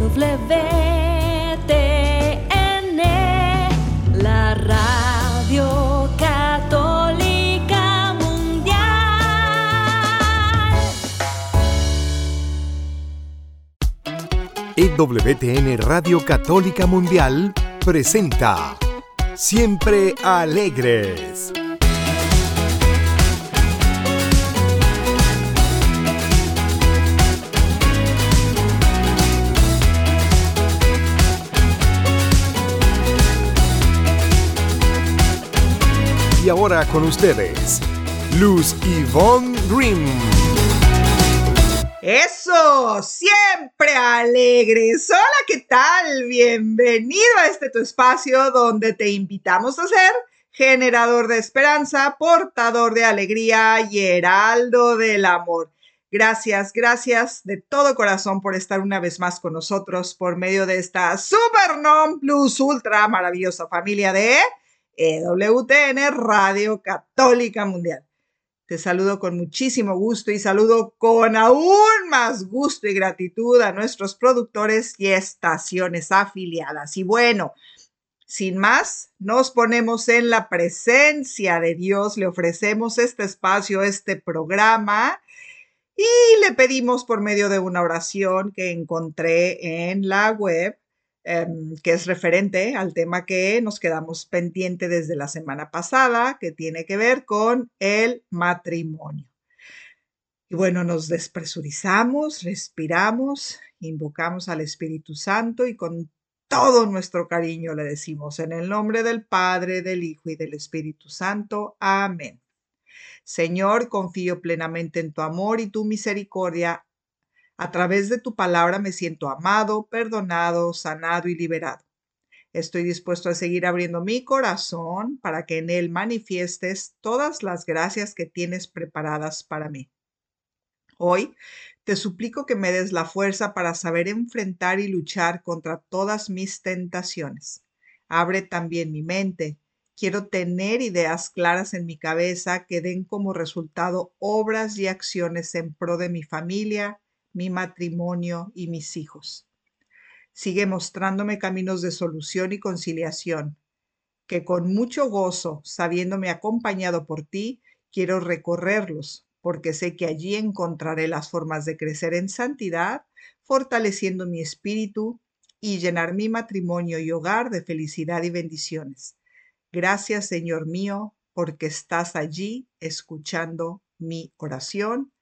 WTN, la radio católica mundial. EWTN Radio Católica Mundial presenta Siempre Alegres. Con ustedes, Luz Yvonne Green. Eso, siempre alegres. Hola, ¿qué tal? Bienvenido a este tu espacio donde te invitamos a ser generador de esperanza, portador de alegría y heraldo del amor. Gracias, gracias de todo corazón por estar una vez más con nosotros por medio de esta Super Non Plus Ultra maravillosa familia de EWTN Radio Católica Mundial. Te saludo con muchísimo gusto y saludo con aún más gusto y gratitud a nuestros productores y estaciones afiliadas. Y bueno, sin más, nos ponemos en la presencia de Dios, le ofrecemos este espacio, este programa y le pedimos por medio de una oración que encontré en la web Em, que es referente al tema que nos quedamos pendiente desde la semana pasada, que tiene que ver con el matrimonio. Y bueno, nos despresurizamos, respiramos, invocamos al Espíritu Santo y con todo nuestro cariño le decimos en el nombre del Padre, del Hijo y del Espíritu Santo. Amén. Señor, confío plenamente en tu amor y tu misericordia a través de tu palabra me siento amado, perdonado, sanado y liberado. Estoy dispuesto a seguir abriendo mi corazón para que en él manifiestes todas las gracias que tienes preparadas para mí. Hoy te suplico que me des la fuerza para saber enfrentar y luchar contra todas mis tentaciones. Abre también mi mente. Quiero tener ideas claras en mi cabeza que den como resultado obras y acciones en pro de mi familia, mi matrimonio y mis hijos. Sigue mostrándome caminos de solución y conciliación, que con mucho gozo, sabiéndome acompañado por ti, quiero recorrerlos, porque sé que allí encontraré las formas de crecer en santidad, fortaleciendo mi espíritu y llenar mi matrimonio y hogar de felicidad y bendiciones. Gracias, Señor mío, porque estás allí escuchando mi oración.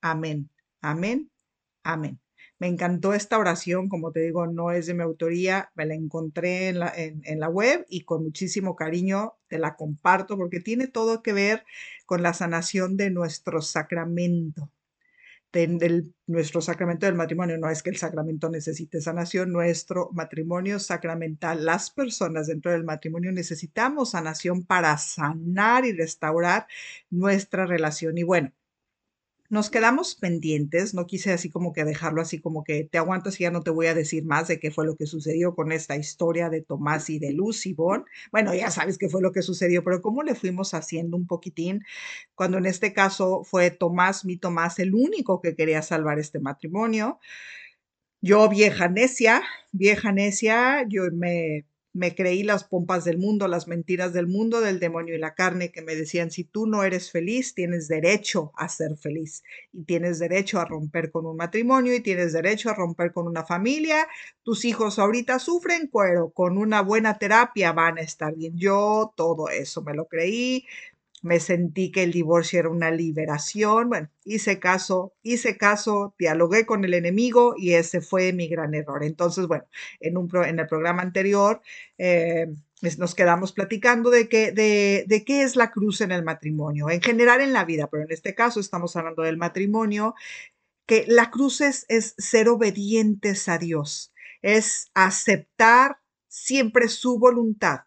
Amén. Amén Amén. Me encantó esta oración, como te digo, no es de mi autoría, me la encontré en la, en, la web y con muchísimo cariño te la comparto porque tiene todo que ver con la sanación de nuestro sacramento, de, nuestro sacramento del matrimonio. No es que el sacramento necesite sanación, nuestro matrimonio sacramental. Las personas dentro del matrimonio necesitamos sanación para sanar y restaurar nuestra relación. Y bueno, nos quedamos pendientes, no quise así como que dejarlo así como que te aguantas y ya no te voy a decir más de qué fue lo que sucedió con esta historia de Tomás y de Lucy Bon. Bueno, ya sabes qué fue lo que sucedió, pero cómo le fuimos haciendo un poquitín cuando en este caso fue Tomás, mi Tomás, el único que quería salvar este matrimonio. Yo, vieja necia, vieja necia, yo me me creí las pompas del mundo, las mentiras del mundo, del demonio y la carne que me decían, si tú no eres feliz, tienes derecho a ser feliz y tienes derecho a romper con un matrimonio y tienes derecho a romper con una familia. Tus hijos ahorita sufren, pero con una buena terapia van a estar bien. Yo todo eso me lo creí, me sentí que el divorcio era una liberación. Bueno, hice caso, hice caso, dialogué con el enemigo y ese fue mi gran error. Entonces, bueno, en, un en el programa anterior eh, nos quedamos platicando de, que, de, de qué es la cruz en el matrimonio, en general en la vida, pero en este caso estamos hablando del matrimonio, que la cruz es, es ser obedientes a Dios, es aceptar siempre su voluntad.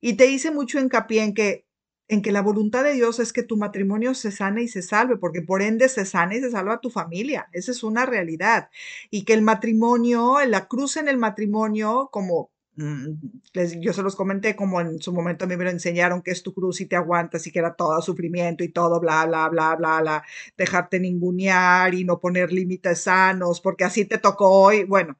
Y te hice mucho hincapié en que en que la voluntad de Dios es que tu matrimonio se sane y se salve, porque por ende se sana y se salva tu familia. Esa es una realidad. Y que el matrimonio, la cruz en el matrimonio, como mm, yo se los comenté como en su momento a mí me lo enseñaron que es tu cruz y te aguantas y que era todo sufrimiento y todo, bla, bla, bla, bla, bla, dejarte ningunear y no poner límites sanos porque así te tocó hoy. Bueno,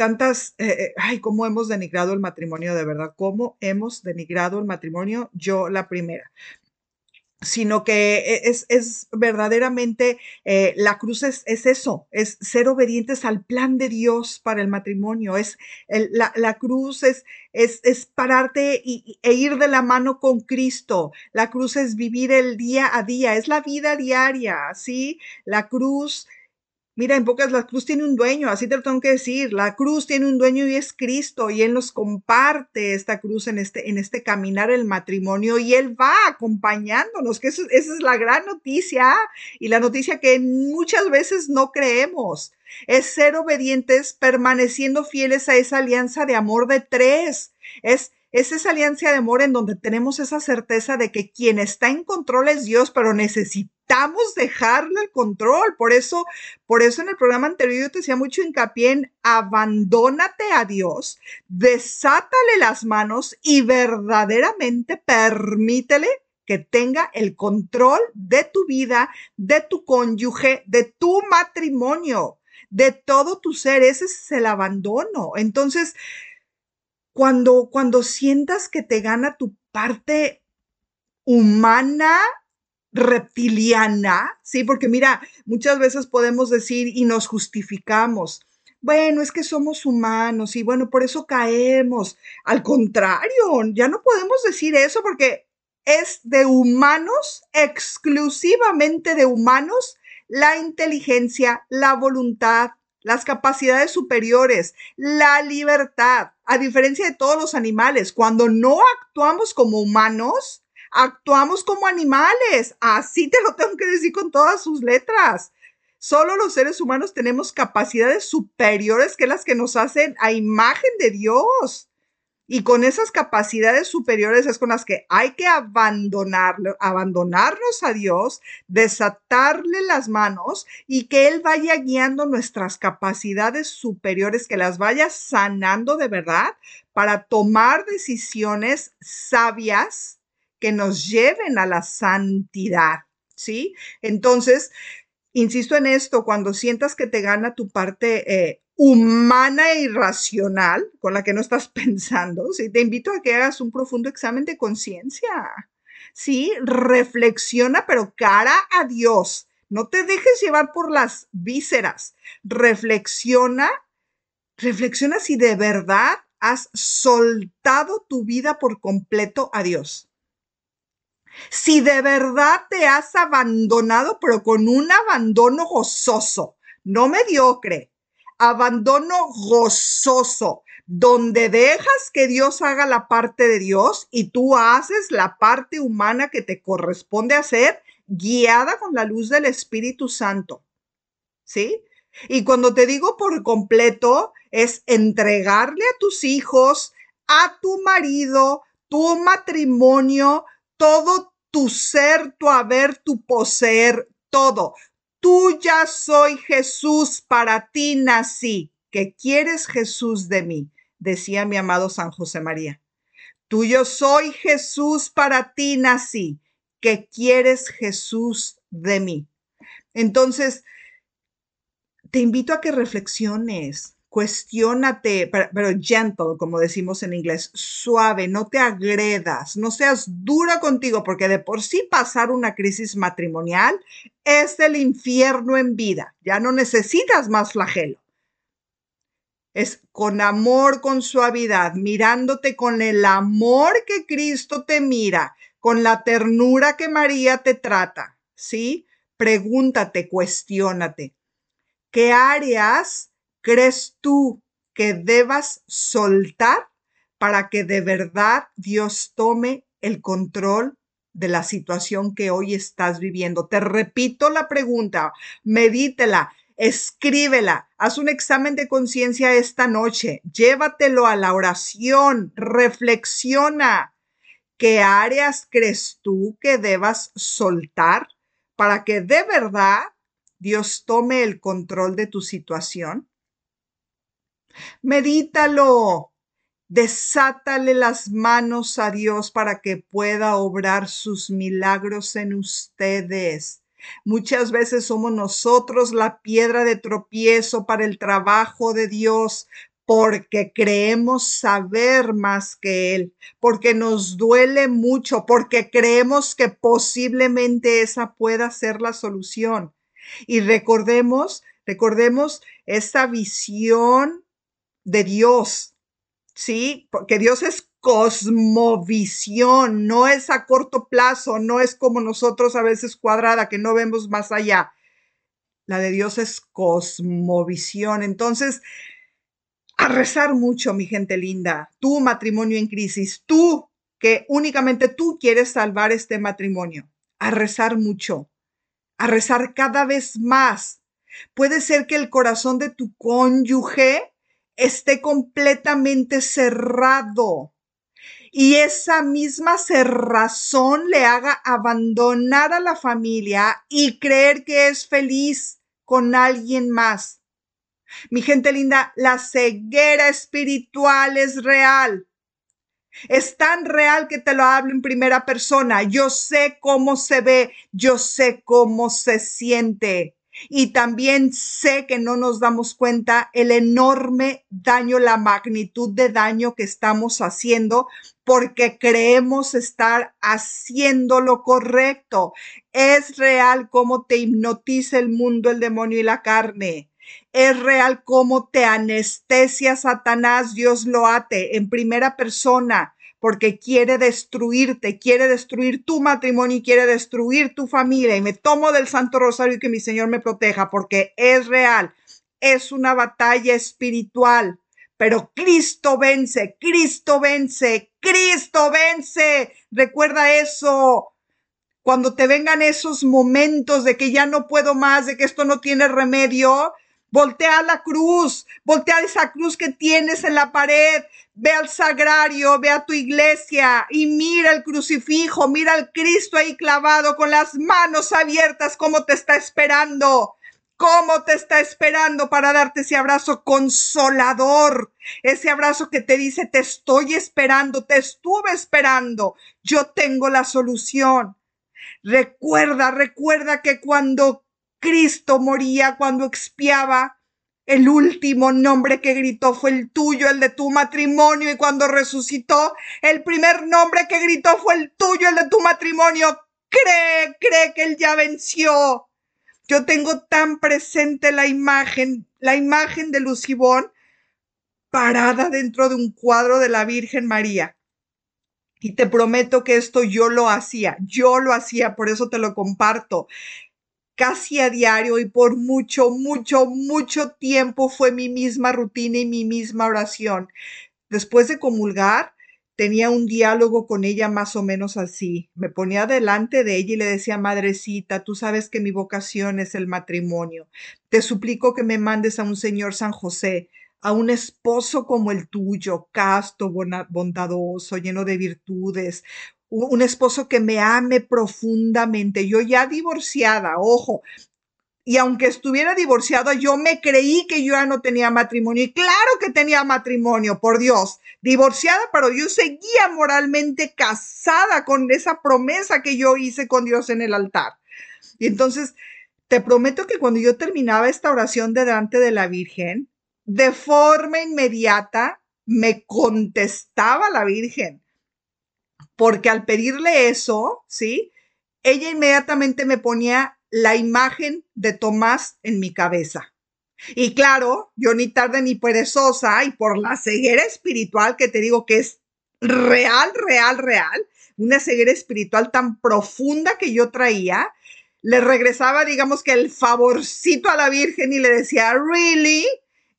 tantas, eh, eh, ay, cómo hemos denigrado el matrimonio de verdad, cómo hemos denigrado el matrimonio, yo la primera sino que e, es, es verdaderamente, eh, la cruz es, es, eso, es ser obedientes al plan de Dios para el matrimonio, es la, la, cruz es, es, es pararte y, e ir de la mano con Cristo, la cruz es vivir el día a día, es la vida diaria, ¿sí? La cruz Mira, en pocas, la cruz tiene un dueño, así te lo tengo que decir. La cruz tiene un dueño y es Cristo, y Él nos comparte esta cruz en este, en este caminar el matrimonio, y Él va acompañándonos, que esa es la gran noticia, y la noticia que muchas veces no creemos. Es ser obedientes, permaneciendo fieles a esa alianza de amor de tres. Es es esa alianza de amor en donde tenemos esa certeza de que quien está en control es Dios, pero necesitamos dejarle el control. Por eso, por eso en el programa anterior yo te decía mucho hincapié en abandónate a Dios, desátale las manos y verdaderamente permítele que tenga el control de tu vida, de tu cónyuge, de tu matrimonio, de todo tu ser. Ese es el abandono. Entonces, cuando, cuando sientas que te gana tu parte humana, reptiliana, ¿sí? Porque mira, muchas veces podemos decir y nos justificamos. Bueno, es que somos humanos y bueno, por eso caemos. Al contrario, ya no podemos decir eso porque es de humanos, exclusivamente de humanos, la inteligencia, la voluntad, las capacidades superiores, la libertad, a diferencia de todos los animales, cuando no actuamos como humanos, actuamos como animales. Así te lo tengo que decir con todas sus letras. Solo los seres humanos tenemos capacidades superiores que las que nos hacen a imagen de Dios. Y con esas capacidades superiores es con las que hay que abandonarlo, abandonarnos a Dios, desatarle las manos y que Él vaya guiando nuestras capacidades superiores, que las vaya sanando de verdad para tomar decisiones sabias que nos lleven a la santidad. ¿Sí? Entonces, insisto en esto, cuando sientas que te gana tu parte eh, humana e irracional con la que no estás pensando, te invito a que hagas un profundo examen de conciencia. Sí, reflexiona, pero cara a Dios. No te dejes llevar por las vísceras. Reflexiona, reflexiona si de verdad has soltado tu vida por completo a Dios. Si de verdad te has abandonado, pero con un abandono gozoso, no mediocre, abandono gozoso, donde dejas que Dios haga la parte de Dios y tú haces la parte humana que te corresponde hacer, guiada con la luz del Espíritu Santo. ¿Sí? Y cuando te digo por completo, es entregarle a tus hijos, a tu marido, tu matrimonio, todo tu ser, tu haber, tu poseer, todo. Tuya soy Jesús, para ti nací. ¿Qué quieres Jesús de mí? Decía mi amado San José María. Tuyo soy Jesús, para ti nací. ¿Qué quieres Jesús de mí? Entonces, te invito a que reflexiones, cuestiónate, pero, gentle, como decimos en inglés, suave, no te agredas, no seas dura contigo, porque de por sí pasar una crisis matrimonial es el infierno en vida. Ya no necesitas más flagelo. Es con amor, con suavidad, mirándote con el amor que Cristo te mira, con la ternura que María te trata, ¿sí? Pregúntate, cuestiónate. ¿Qué áreas crees tú que debas soltar para que de verdad Dios tome el control de la situación que hoy estás viviendo? Te repito la pregunta, medítela, escríbela, haz un examen de conciencia esta noche, llévatelo a la oración, reflexiona. ¿Qué áreas crees tú que debas soltar para que de verdad Dios tome el control de tu situación? Medítalo. Desátale las manos a Dios para que pueda obrar sus milagros en ustedes. Muchas veces somos nosotros la piedra de tropiezo para el trabajo de Dios, porque creemos saber más que Él, porque nos duele mucho, porque creemos que posiblemente esa pueda ser la solución. Y recordemos, recordemos esa visión de Dios, ¿sí? Porque Dios es cosmovisión, no es a corto plazo, no es como nosotros a veces cuadrada, que no vemos más allá. La de Dios es cosmovisión. Entonces, a rezar mucho, mi gente linda, tu matrimonio en crisis, tú que únicamente tú quieres salvar este matrimonio, a rezar mucho, a rezar cada vez más. Puede ser que el corazón de tu cónyuge esté completamente cerrado y esa misma cerrazón le haga abandonar a la familia y creer que es feliz con alguien más. Mi gente linda, la ceguera espiritual es real. Es tan real que te lo hablo en primera persona. Yo sé cómo se ve, yo sé cómo se siente. Y también sé que no nos damos cuenta el enorme daño, la magnitud de daño que estamos haciendo porque creemos estar haciendo lo correcto. Es real cómo te hipnotiza el mundo, el demonio y la carne. Es real cómo te anestesia Satanás, Dios lo ate en primera persona porque quiere destruirte, quiere destruir tu matrimonio y quiere destruir tu familia. Y me tomo del Santo Rosario y que mi Señor me proteja, porque es real, es una batalla espiritual. Pero Cristo vence, Cristo vence, Cristo vence. Recuerda eso. Cuando te vengan esos momentos de que ya no puedo más, de que esto no tiene remedio, voltea la cruz, voltea esa cruz que tienes en la pared, ve al sagrario, ve a tu iglesia y mira el crucifijo, mira al Cristo ahí clavado con las manos abiertas, cómo te está esperando. ¿Cómo te está esperando para darte ese abrazo consolador? Ese abrazo que te dice, te estoy esperando, te estuve esperando, yo tengo la solución. Recuerda, recuerda que cuando Cristo moría, cuando expiaba, el último nombre que gritó fue el tuyo, el de tu matrimonio, y cuando resucitó, el primer nombre que gritó fue el tuyo, el de tu matrimonio. Cree, cree que él ya venció. Yo tengo tan presente la imagen, la imagen de Lucibón parada dentro de un cuadro de la Virgen María. Y te prometo que esto yo lo hacía, yo lo hacía, por eso te lo comparto casi a diario y por mucho, mucho, mucho tiempo fue mi misma rutina y mi misma oración. Después de comulgar, tenía un diálogo con ella más o menos así. Me ponía delante de ella y le decía, Madrecita, tú sabes que mi vocación es el matrimonio. Te suplico que me mandes a un señor San José, a un esposo como el tuyo, casto, bondadoso, lleno de virtudes, un esposo que me ame profundamente. Yo ya divorciada, ojo. Y aunque estuviera divorciada, yo me creí que yo ya no tenía matrimonio. Y claro que tenía matrimonio, por Dios. Divorciada, pero yo seguía moralmente casada con esa promesa que yo hice con Dios en el altar. Y entonces, te prometo que cuando yo terminaba esta oración delante de la Virgen, de forma inmediata me contestaba la Virgen porque al pedirle eso, ¿sí? Ella inmediatamente me ponía la imagen de Tomás en mi cabeza. Y claro, yo ni tarde ni perezosa, y por la ceguera espiritual que te digo que es real, real, real, una ceguera espiritual tan profunda que yo traía, le regresaba, digamos que el favorcito a la Virgen y le decía, ¿really?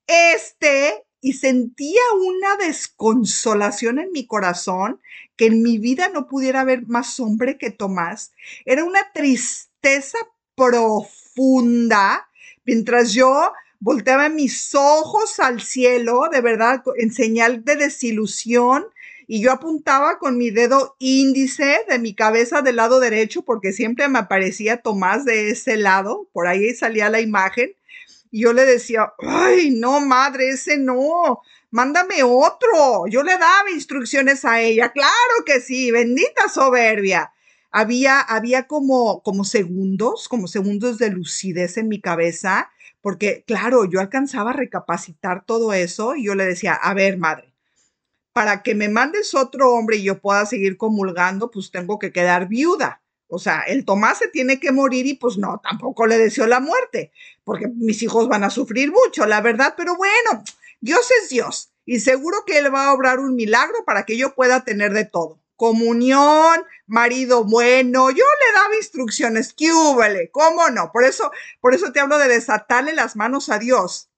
Este y sentía una desconsolación en mi corazón que en mi vida no pudiera haber más hombre que Tomás. Era una tristeza profunda mientras yo volteaba mis ojos al cielo, de verdad, en señal de desilusión, y yo apuntaba con mi dedo índice de mi cabeza del lado derecho, porque siempre me aparecía Tomás de ese lado, por ahí salía la imagen, Y yo le decía, ay, no, madre, ese no, mándame otro. Yo le daba instrucciones a ella, claro que sí, bendita soberbia. Había, había como, como segundos, como segundos de lucidez en mi cabeza, porque claro, yo alcanzaba a recapacitar todo eso y yo le decía, a ver, madre, para que me mandes otro hombre y yo pueda seguir comulgando, pues tengo que quedar viuda. O sea, el Tomás se tiene que morir y pues no, tampoco le deseo la muerte, porque mis hijos van a sufrir mucho, la verdad, pero bueno, Dios es Dios y seguro que Él va a obrar un milagro para que yo pueda tener de todo. Comunión, marido bueno, yo le daba instrucciones, ¿qué ¿Cómo no? Por eso, por eso te hablo de desatarle las manos a Dios.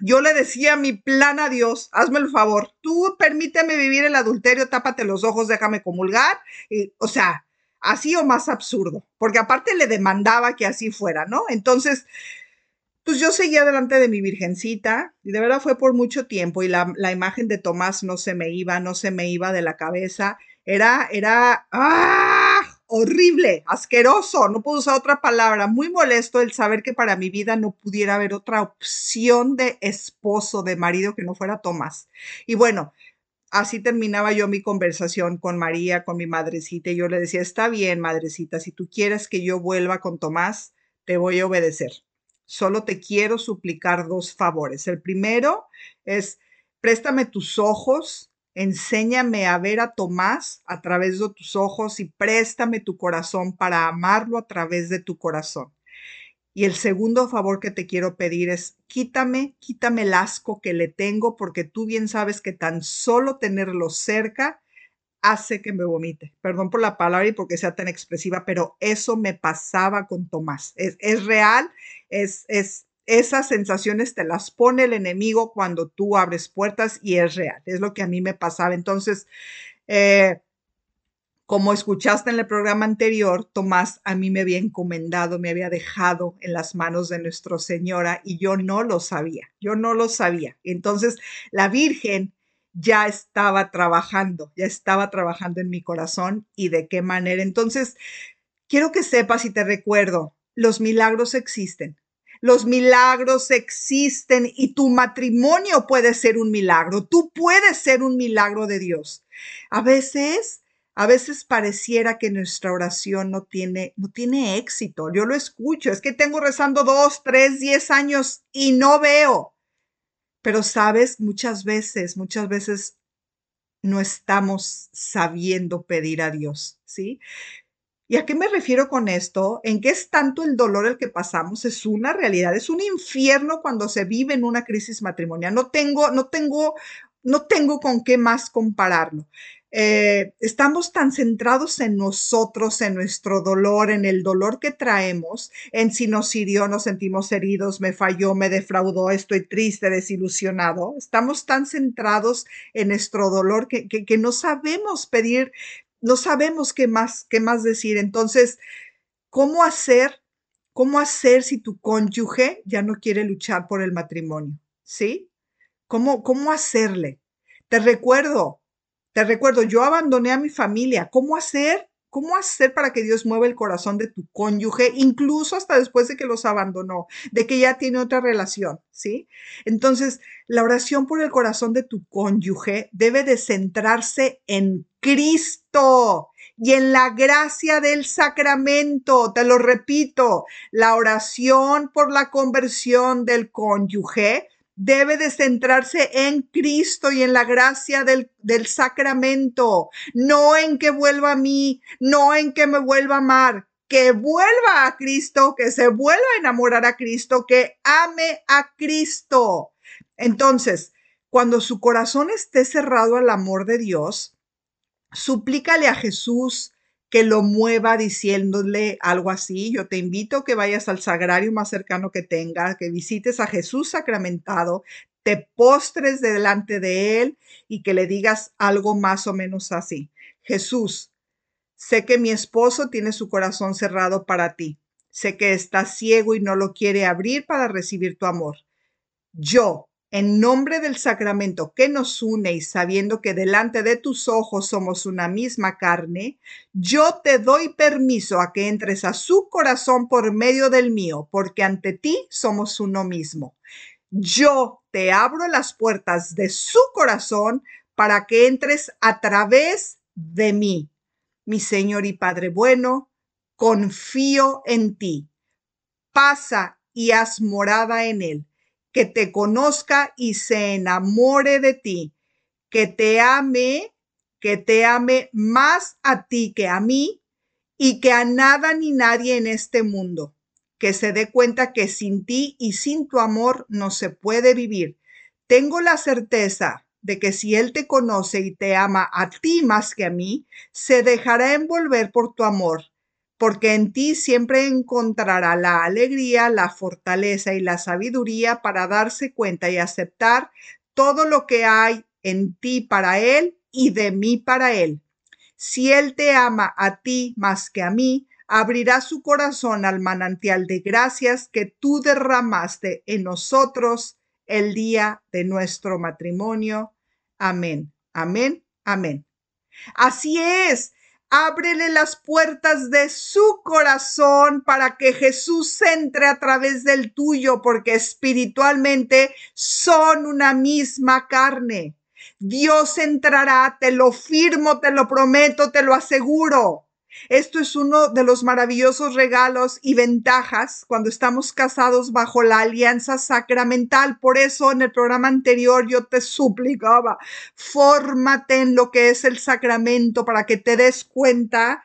Yo le decía mi plan a Dios, hazme el favor, tú permíteme vivir el adulterio, tápate los ojos, déjame comulgar. Y, o sea, así o más absurdo, porque aparte le demandaba que así fuera, ¿no? Entonces, pues yo seguía delante de mi virgencita y de verdad fue por mucho tiempo y la, imagen de Tomás no se me iba, no se me iba de la cabeza. Era, era, ¡ah! Horrible, asqueroso, no puedo usar otra palabra, muy molesto el saber que para mi vida no pudiera haber otra opción de esposo, de marido que no fuera Tomás. Y bueno, así terminaba yo mi conversación con María, con mi madrecita, y yo le decía, está bien, madrecita, si tú quieres que yo vuelva con Tomás, te voy a obedecer. Solo te quiero suplicar dos favores. El primero es, préstame tus ojos, enséñame a ver a Tomás a través de tus ojos y préstame tu corazón para amarlo a través de tu corazón. Y el segundo favor que te quiero pedir es quítame, quítame el asco que le tengo porque tú bien sabes que tan solo tenerlo cerca hace que me vomite. Perdón por la palabra y porque sea tan expresiva, pero eso me pasaba con Tomás. Es, es real, es, es, esas sensaciones te las pone el enemigo cuando tú abres puertas y es real. Es lo que a mí me pasaba. Entonces, eh, como escuchaste en el programa anterior, Tomás a mí me había encomendado, me había dejado en las manos de Nuestra Señora y yo no lo sabía, yo no lo sabía. Entonces, la Virgen ya estaba trabajando, ya estaba trabajando en mi corazón y de qué manera. Entonces, quiero que sepas y te recuerdo, los milagros existen. Los milagros existen y tu matrimonio puede ser un milagro. Tú puedes ser un milagro de Dios. A veces a veces pareciera que nuestra oración no tiene, no tiene éxito. Yo lo escucho, es que tengo rezando dos, tres, diez años y no veo. Pero sabes, muchas veces, muchas veces no estamos sabiendo pedir a Dios, ¿sí? ¿Y a qué me refiero con esto? ¿En qué es tanto el dolor el que pasamos? Es una realidad, es un infierno cuando se vive en una crisis matrimonial. No tengo, no tengo, no tengo con qué más compararlo. Eh, estamos tan centrados en nosotros, en nuestro dolor, en el dolor que traemos, en si nos hirió, nos sentimos heridos, me falló, me defraudó, estoy triste, desilusionado. Estamos tan centrados en nuestro dolor que, que, no sabemos pedir, no sabemos qué más, qué más decir. Entonces, ¿cómo hacer? ¿Cómo hacer si tu cónyuge ya no quiere luchar por el matrimonio? ¿Sí? ¿Cómo, cómo hacerle? Te recuerdo, te recuerdo, yo abandoné a mi familia. ¿Cómo hacer? ¿Cómo hacer para que Dios mueva el corazón de tu cónyuge, incluso hasta después de que los abandonó, de que ya tiene otra relación? ¿Sí? Entonces, la oración por el corazón de tu cónyuge debe de centrarse en Cristo y en la gracia del sacramento. Te lo repito, la oración por la conversión del cónyuge debe de centrarse en Cristo y en la gracia del, del, sacramento, no en que vuelva a mí, no en que me vuelva a amar, que vuelva a Cristo, que se vuelva a enamorar a Cristo, que ame a Cristo. Entonces, cuando su corazón esté cerrado al amor de Dios, suplícale a Jesús que lo mueva diciéndole algo así. Yo te invito a que vayas al sagrario más cercano que tengas, que visites a Jesús sacramentado, te postres delante de él y que le digas algo más o menos así. Jesús, sé que mi esposo tiene su corazón cerrado para ti. Sé que está ciego y no lo quiere abrir para recibir tu amor. Yo, en nombre del sacramento que nos une y sabiendo que delante de tus ojos somos una misma carne, yo te doy permiso a que entres a su corazón por medio del mío, porque ante ti somos uno mismo. Yo te abro las puertas de su corazón para que entres a través de mí. Mi Señor y Padre bueno, confío en ti. Pasa y haz morada en él que te conozca y se enamore de ti, que te ame, que te ame más a ti que a mí y que a nada ni nadie en este mundo, que se dé cuenta que sin ti y sin tu amor no se puede vivir. Tengo la certeza de que si Él te conoce y te ama a ti más que a mí, se dejará envolver por tu amor porque en ti siempre encontrará la alegría, la fortaleza y la sabiduría para darse cuenta y aceptar todo lo que hay en ti para Él y de mí para Él. Si Él te ama a ti más que a mí, abrirá su corazón al manantial de gracias que tú derramaste en nosotros el día de nuestro matrimonio. Amén, amén, amén. Así es, ábrele las puertas de su corazón para que Jesús entre a través del tuyo, porque espiritualmente son una misma carne. Dios entrará, te lo firmo, te lo prometo, te lo aseguro. Esto es uno de los maravillosos regalos y ventajas cuando estamos casados bajo la alianza sacramental. Por eso en el programa anterior yo te suplicaba, fórmate en lo que es el sacramento para que te des cuenta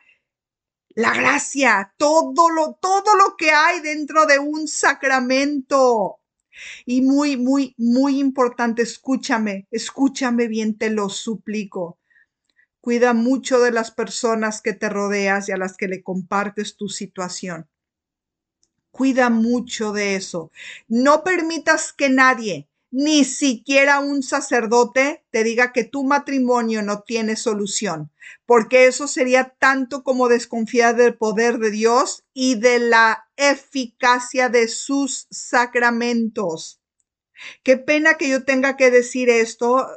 la gracia, todo lo, todo lo que hay dentro de un sacramento. Y muy, muy, muy importante, escúchame, escúchame bien, te lo suplico. Cuida mucho de las personas que te rodeas y a las que le compartes tu situación. Cuida mucho de eso. No permitas que nadie, ni siquiera un sacerdote, te diga que tu matrimonio no tiene solución, porque eso sería tanto como desconfiar del poder de Dios y de la eficacia de sus sacramentos. Qué pena que yo tenga que decir esto,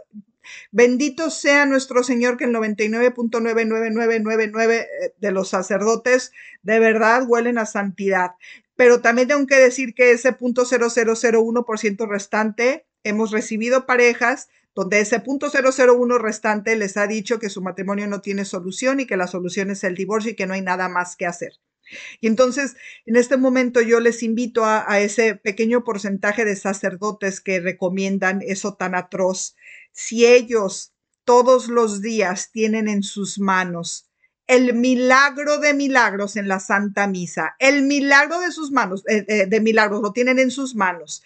Bendito sea nuestro Señor que el 99.99999 eh, de los sacerdotes de verdad huelen a santidad. Pero también tengo que decir que ese punto .0001% restante hemos recibido parejas donde ese punto .001 restante les ha dicho que su matrimonio no tiene solución y que la solución es el divorcio y que no hay nada más que hacer. Y entonces, en este momento yo les invito a, ese pequeño porcentaje de sacerdotes que recomiendan eso tan atroz si ellos todos los días tienen en sus manos el milagro de milagros en la Santa Misa, el milagro de sus manos, eh, eh, de milagros, lo tienen en sus manos.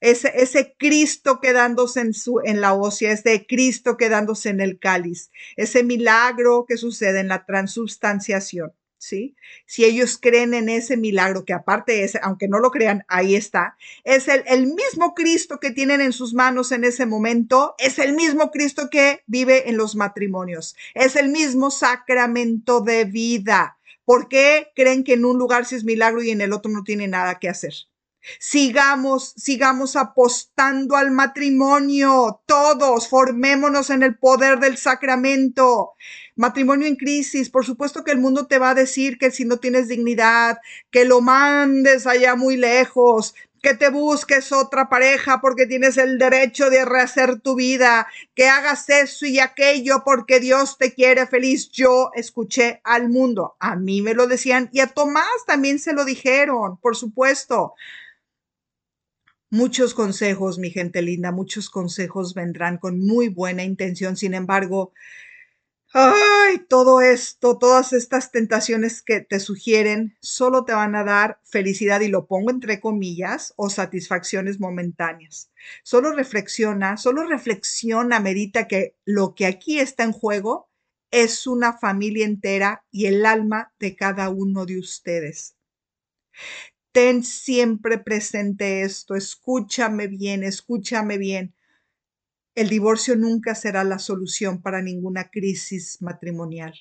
Ese, Cristo quedándose en, su, en la hostia, ese Cristo quedándose en el cáliz, ese milagro que sucede en la transubstanciación. ¿Sí? Si ellos creen en ese milagro, que aparte es, aunque no lo crean, ahí está, es el, el mismo Cristo que tienen en sus manos en ese momento, es el mismo Cristo que vive en los matrimonios, es el mismo sacramento de vida. ¿Por qué creen que en un lugar sí es milagro y en el otro no tiene nada que hacer? Sigamos, sigamos apostando al matrimonio. Todos formémonos en el poder del sacramento. Matrimonio en crisis. Por supuesto que el mundo te va a decir que si no tienes dignidad, que lo mandes allá muy lejos, que te busques otra pareja porque tienes el derecho de rehacer tu vida, que hagas eso y aquello porque Dios te quiere feliz. Yo escuché al mundo, a mí me lo decían y a Tomás también se lo dijeron, por supuesto. Muchos consejos, mi gente linda, muchos consejos vendrán con muy buena intención. Sin embargo, ay, todo esto, todas estas tentaciones que te sugieren, solo te van a dar felicidad y lo pongo entre comillas o satisfacciones momentáneas. Solo reflexiona, solo reflexiona, medita que lo que aquí está en juego es una familia entera y el alma de cada uno de ustedes. Ten siempre presente esto, escúchame bien, escúchame bien. El divorcio nunca será la solución para ninguna crisis matrimonial.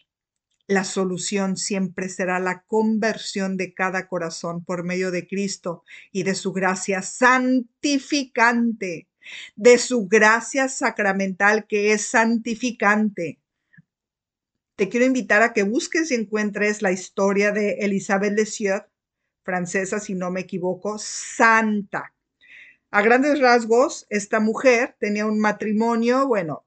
La solución siempre será la conversión de cada corazón por medio de Cristo y de su gracia santificante. de su gracia sacramental que es santificante. Te quiero invitar a que busques y encuentres la historia de Elizabeth Lesieux, francesa, si no me equivoco, santa. A grandes rasgos, esta mujer tenía un matrimonio, bueno,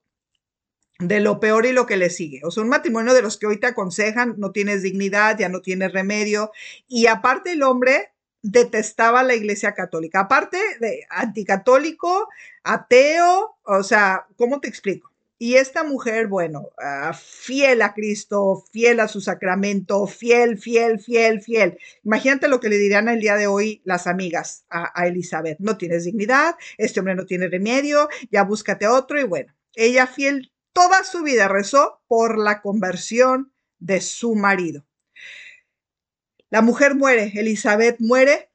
de lo peor y lo que le sigue. O sea, un matrimonio de los que hoy te aconsejan, no tienes dignidad, ya no tienes remedio. Y aparte el hombre detestaba la iglesia católica. Aparte de anticatólico, ateo, o sea, ¿cómo te explico? Y esta mujer, bueno, ah, fiel a Cristo, fiel a su sacramento, fiel, fiel, fiel, fiel. Imagínate lo que le dirían el día de hoy las amigas a, a Elizabeth. No tienes dignidad, este hombre no tiene remedio, ya búscate otro y bueno, ella fiel toda su vida rezó por la conversión de su marido. La mujer muere, Elizabeth muere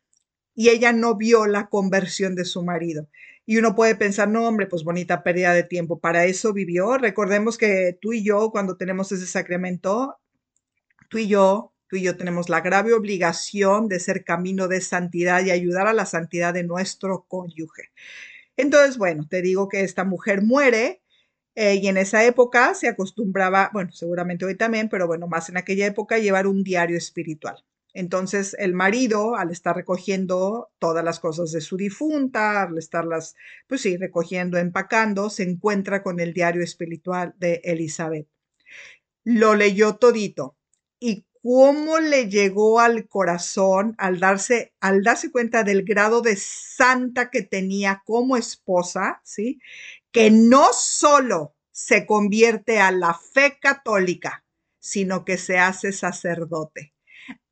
y ella no vio la conversión de su marido. Y uno puede pensar, no, hombre, pues bonita pérdida de tiempo. Para eso vivió. Recordemos que tú y yo, cuando tenemos ese sacramento, tú y yo, tú y yo tenemos la grave obligación de ser camino de santidad y ayudar a la santidad de nuestro cónyuge. Entonces, bueno, te digo que esta mujer muere eh, y en esa época se acostumbraba, bueno, seguramente hoy también, pero bueno, más en aquella época, llevar un diario espiritual. Entonces el marido, al estar recogiendo todas las cosas de su difunta, al estarlas, pues sí, recogiendo, empacando, se encuentra con el diario espiritual de Elizabeth. Lo leyó todito. Y cómo le llegó al corazón al darse, al darse cuenta del grado de santa que tenía como esposa, ¿sí? Que no solo se convierte a la fe católica, sino que se hace sacerdote.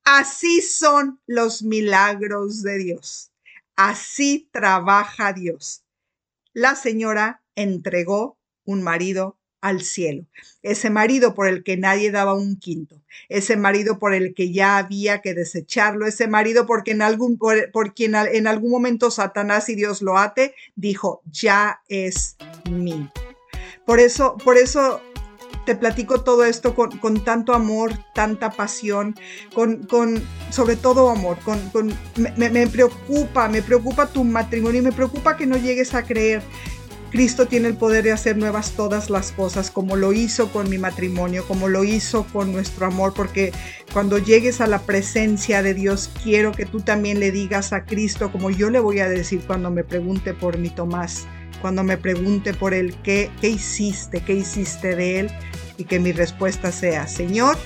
Así son los milagros de Dios. Así trabaja Dios. La señora entregó un marido al cielo. Ese marido por el que nadie daba un quinto. Ese marido por el que ya había que desecharlo. Ese marido porque en algún, por, por quien en algún momento Satanás y Dios lo ate, dijo, ya es mío. Por eso, por eso te platico todo esto con, tanto amor, tanta pasión, con, con sobre todo amor, con, con me, me, preocupa, me preocupa tu matrimonio y me preocupa que no llegues a creer. Cristo tiene el poder de hacer nuevas todas las cosas, como lo hizo con mi matrimonio, como lo hizo con nuestro amor, porque cuando llegues a la presencia de Dios, quiero que tú también le digas a Cristo, como yo le voy a decir cuando me pregunte por mi Tomás cuando me pregunte por él, ¿qué, ¿qué hiciste? ¿Qué hiciste de él? Y que mi respuesta sea, Señor,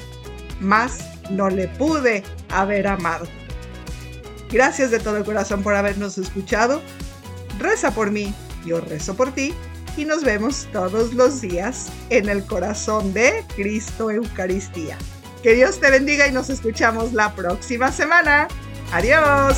más no le pude haber amado. Gracias de todo corazón por habernos escuchado. Reza por mí, yo rezo por ti y nos vemos todos los días en el corazón de Cristo Eucaristía. Que Dios te bendiga y nos escuchamos la próxima semana. Adiós.